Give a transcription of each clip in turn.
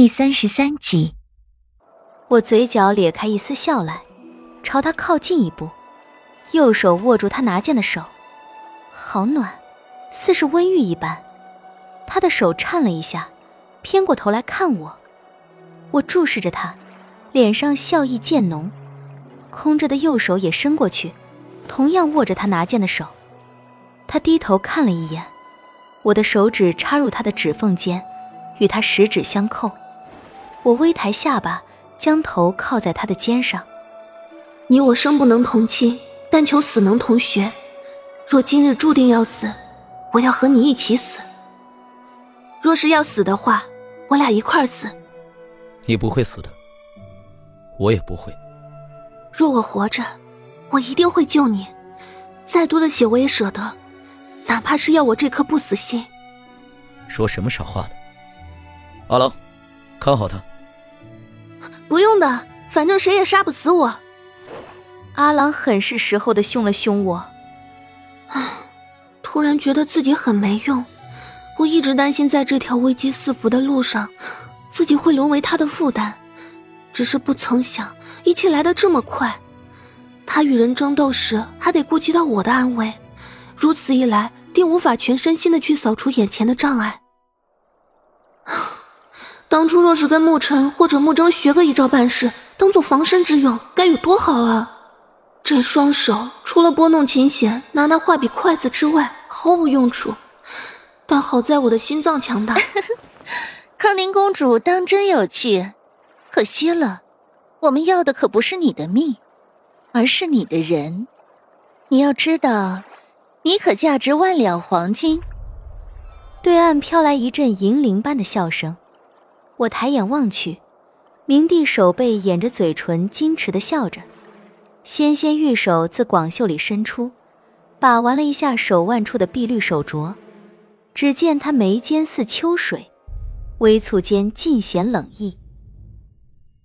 第三十三集，我嘴角咧开一丝笑来，朝他靠近一步，右手握住他拿剑的手，好暖，似是温玉一般。他的手颤了一下，偏过头来看我，我注视着他，脸上笑意渐浓，空着的右手也伸过去，同样握着他拿剑的手。他低头看了一眼，我的手指插入他的指缝间，与他十指相扣。我微抬下巴，将头靠在他的肩上。你我生不能同亲，但求死能同穴。若今日注定要死，我要和你一起死。若是要死的话，我俩一块死。你不会死的，我也不会。若我活着，我一定会救你。再多的血我也舍得，哪怕是要我这颗不死心。说什么傻话呢？阿郎，看好他。不用的，反正谁也杀不死我。阿郎很是时候的凶了凶我。啊，突然觉得自己很没用。我一直担心在这条危机四伏的路上，自己会沦为他的负担。只是不曾想，一切来得这么快。他与人争斗时，还得顾及到我的安危。如此一来，定无法全身心的去扫除眼前的障碍。当初若是跟沐尘或者沐征学个一招半式，当做防身之用，该有多好啊！这双手除了拨弄琴弦、拿拿画笔、筷子之外，毫无用处。但好在我的心脏强大。康宁公主当真有趣，可惜了，我们要的可不是你的命，而是你的人。你要知道，你可价值万两黄金。对岸飘来一阵银铃般的笑声。我抬眼望去，明帝手背掩着嘴唇，矜持的笑着，纤纤玉手自广袖里伸出，把玩了一下手腕处的碧绿手镯。只见他眉间似秋水，微蹙间尽显冷意。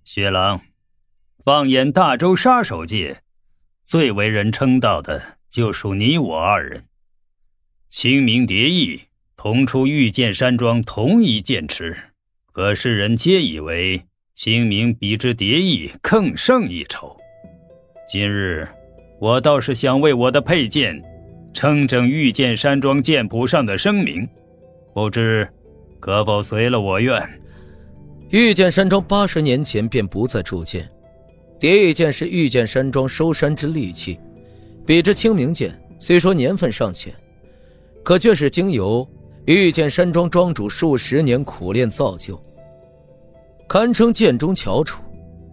雪狼，放眼大周杀手界，最为人称道的就属你我二人。清明蝶翼同出御剑山庄，同一剑池。可世人皆以为清明比之蝶翼更胜一筹。今日我倒是想为我的佩剑称正御剑山庄剑谱上的声名，不知可否随了我愿？御剑山庄八十年前便不再铸剑，蝶翼剑是御剑山庄收山之利器，比之清明剑，虽说年份尚浅，可却是经由。御剑山庄庄主数十年苦练造就，堪称剑中翘楚。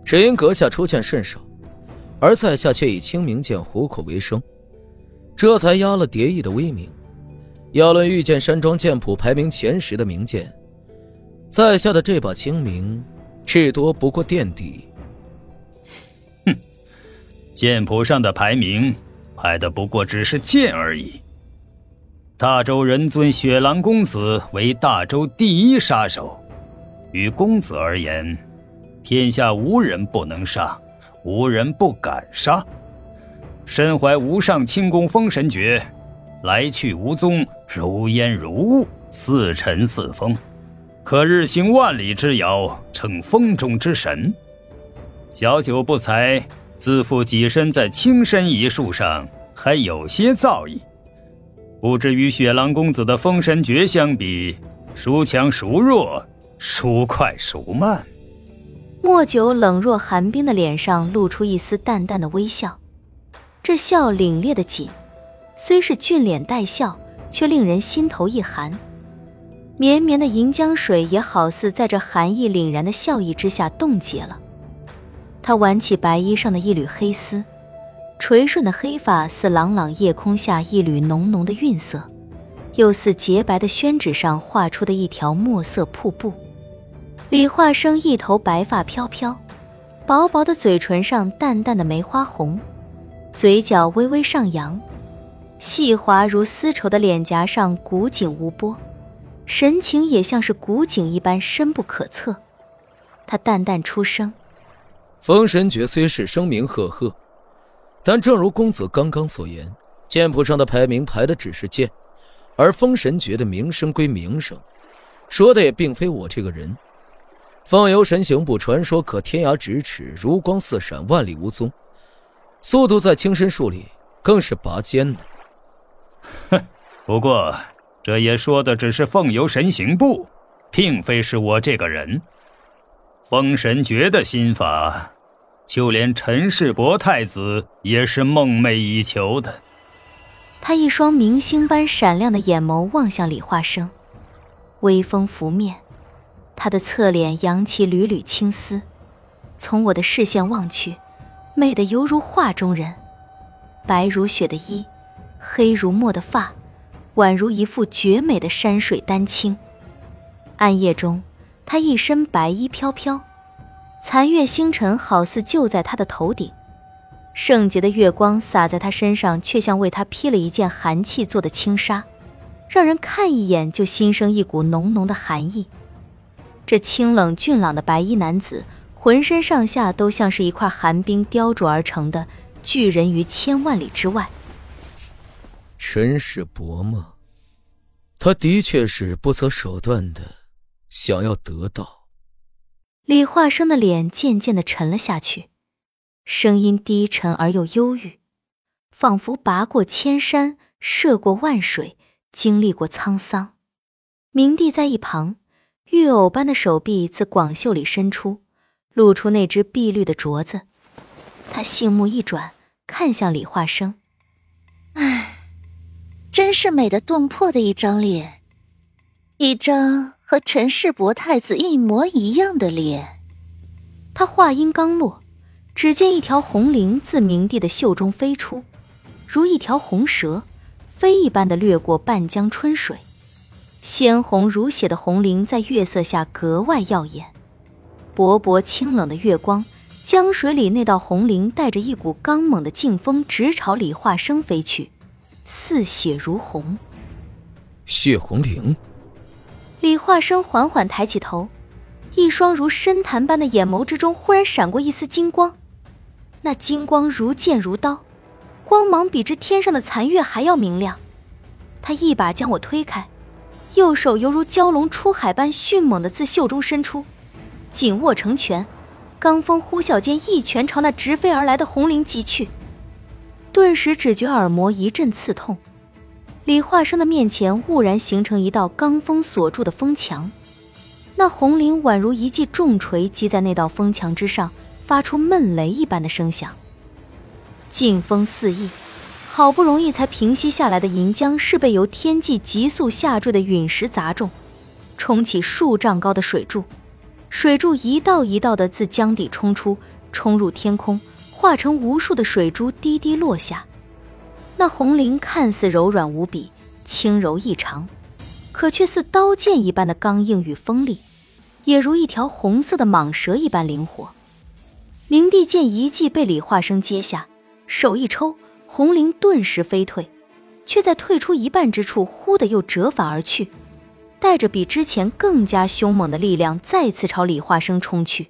只因阁下出剑甚少，而在下却以清明剑糊口为生，这才压了蝶翼的威名。要论御剑山庄剑谱排名前十的名剑，在下的这把清明，至多不过垫底。哼，剑谱上的排名，排的不过只是剑而已。大周人尊雪狼公子为大周第一杀手，于公子而言，天下无人不能杀，无人不敢杀。身怀无上轻功封神诀，来去无踪，如烟如雾，似尘似风，可日行万里之遥，称风中之神。小九不才，自负己身在青身一术上，还有些造诣。不知与雪狼公子的封神诀相比，孰强孰弱，孰快孰慢？莫九冷若寒冰的脸上露出一丝淡淡的微笑，这笑凛冽的紧，虽是俊脸带笑，却令人心头一寒。绵绵的银江水也好似在这寒意凛然的笑意之下冻结了。他挽起白衣上的一缕黑丝。垂顺的黑发似朗朗夜空下一缕浓浓的晕色，又似洁白的宣纸上画出的一条墨色瀑布。李化生一头白发飘飘，薄薄的嘴唇上淡淡的梅花红，嘴角微微上扬，细滑如丝绸的脸颊上古井无波，神情也像是古井一般深不可测。他淡淡出声：“封神诀虽是声名赫赫。”但正如公子刚刚所言，剑谱上的排名排的只是剑，而封神诀的名声归名声，说的也并非我这个人。凤游神行步，传说可天涯咫尺，如光似闪，万里无踪。速度在青身术里更是拔尖的。哼，不过这也说的只是凤游神行步，并非是我这个人。封神诀的心法，就连陈世伯太子也是梦寐以求的。他一双明星般闪亮的眼眸望向李化生，微风拂面。他的侧脸扬起缕缕青丝，从我的视线望去，美得犹如画中人。白如雪的衣，黑如墨的发，宛如一幅绝美的山水丹青。暗夜中，他一身白衣飘飘，残月星辰好似就在他的头顶，圣洁的月光洒在他身上，却像为他披了一件寒气做的轻纱，让人看一眼就心生一股浓浓的寒意。这清冷俊朗的白衣男子，浑身上下都像是一块寒冰雕琢而成的巨人于千万里之外。陈世伯吗？他的确是不择手段的，想要得到。李化生的脸渐渐的沉了下去，声音低沉而又忧郁，仿佛拔过千山，涉过万水，经历过沧桑。明帝在一旁。玉藕般的手臂自广袖里伸出，露出那只碧绿的镯子。他杏目一转，看向李化生：“唉，真是美得动魄的一张脸，一张和陈世伯太子一模一样的脸。”他话音刚落，只见一条红绫自明帝的袖中飞出，如一条红蛇，飞一般的掠过半江春水。鲜红如血的红绫在月色下格外耀眼，薄薄清冷的月光，江水里那道红绫带着一股刚猛的劲风，直朝李化生飞去，似血如虹。血红绫。李化生缓缓抬起头，一双如深潭般的眼眸之中忽然闪过一丝金光，那金光如剑如刀，光芒比之天上的残月还要明亮。他一把将我推开。右手犹如蛟龙出海般迅猛的自袖中伸出，紧握成拳，罡风呼啸间一拳朝那直飞而来的红绫击去。顿时只觉耳膜一阵刺痛，李化生的面前兀然形成一道罡风锁住的风墙，那红绫宛如一记重锤击在那道风墙之上，发出闷雷一般的声响，劲风四溢。好不容易才平息下来的银江，是被由天际急速下坠的陨石砸中，冲起数丈高的水柱，水柱一道一道的自江底冲出，冲入天空，化成无数的水珠滴滴落下。那红绫看似柔软无比，轻柔异常，可却似刀剑一般的刚硬与锋利，也如一条红色的蟒蛇一般灵活。明帝见一计被李化生接下，手一抽。红绫顿时飞退，却在退出一半之处，忽的又折返而去，带着比之前更加凶猛的力量，再次朝李化生冲去。